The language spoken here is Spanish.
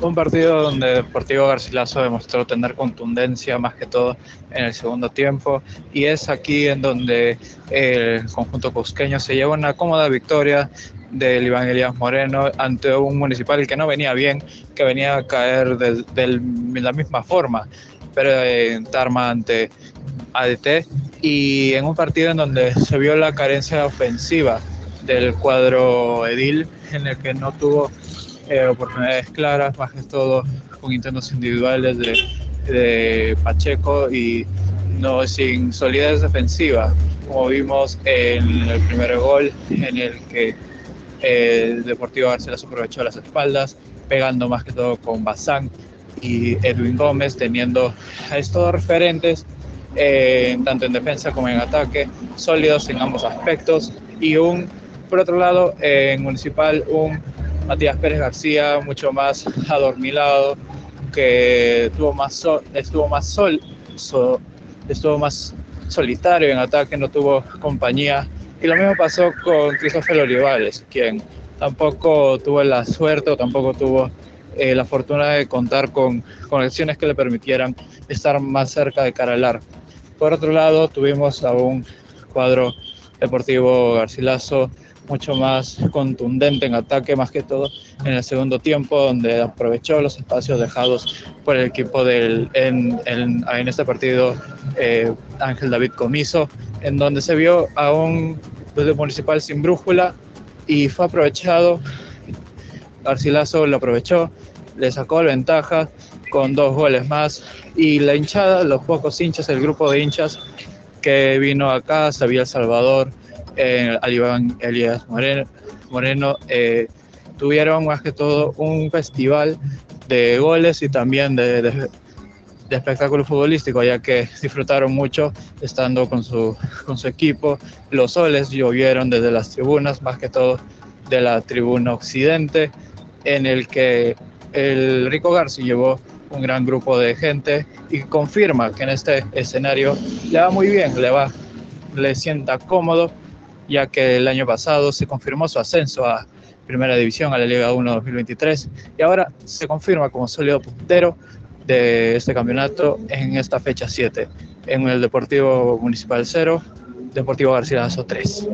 Un partido donde Deportivo Garcilaso demostró tener contundencia más que todo en el segundo tiempo y es aquí en donde el conjunto cusqueño se lleva una cómoda victoria del Iván Elías Moreno ante un municipal que no venía bien, que venía a caer de, la misma forma, pero en Tarma ante ADT y en un partido en donde se vio la carencia ofensiva del cuadro Edil, en el que no tuvo eh, oportunidades claras, más que todo con intentos individuales de, de Pacheco y no sin solidez defensiva, como vimos en el primer gol en el que el Deportivo Barcelona aprovechó las espaldas, pegando más que todo con Bazán y Edwin Gómez, teniendo a estos referentes, eh, tanto en defensa como en ataque, sólidos en ambos aspectos. Y un, por otro lado, en Municipal, un Matías Pérez García mucho más adormilado, que tuvo más estuvo más sol, estuvo más solitario en ataque, no tuvo compañía y lo mismo pasó con Cristóbal Olivares, quien tampoco tuvo la suerte o tampoco tuvo eh, la fortuna de contar con conexiones que le permitieran estar más cerca de cara al arco. Por otro lado, tuvimos a un cuadro deportivo Garcilaso mucho más contundente en ataque, más que todo en el segundo tiempo, donde aprovechó los espacios dejados por el equipo del, en, en, este partido eh, Ángel David Comiso, en donde se vio a un desde municipal sin brújula y fue aprovechado. Garcilaso lo aprovechó, le sacó la ventaja con dos goles más y la hinchada, los pocos hinchas, el grupo de hinchas que vino acá, Sabía El Salvador, eh, Alibán Elías Moreno, eh, tuvieron más que todo un festival de goles y también de, espectáculo futbolístico, ya que disfrutaron mucho estando con su, con su equipo. Los soles llovieron desde las tribunas, más que todo de la tribuna occidente, en el que el Rico Garci llevó un gran grupo de gente y confirma que en este escenario le va muy bien, le va, le sienta cómodo, ya que el año pasado se confirmó su ascenso a Primera División, a la Liga 1 2023, y ahora se confirma como sólido puntero de este campeonato en esta fecha 7, en el Deportivo Municipal 0, Deportivo Garcilaso 3.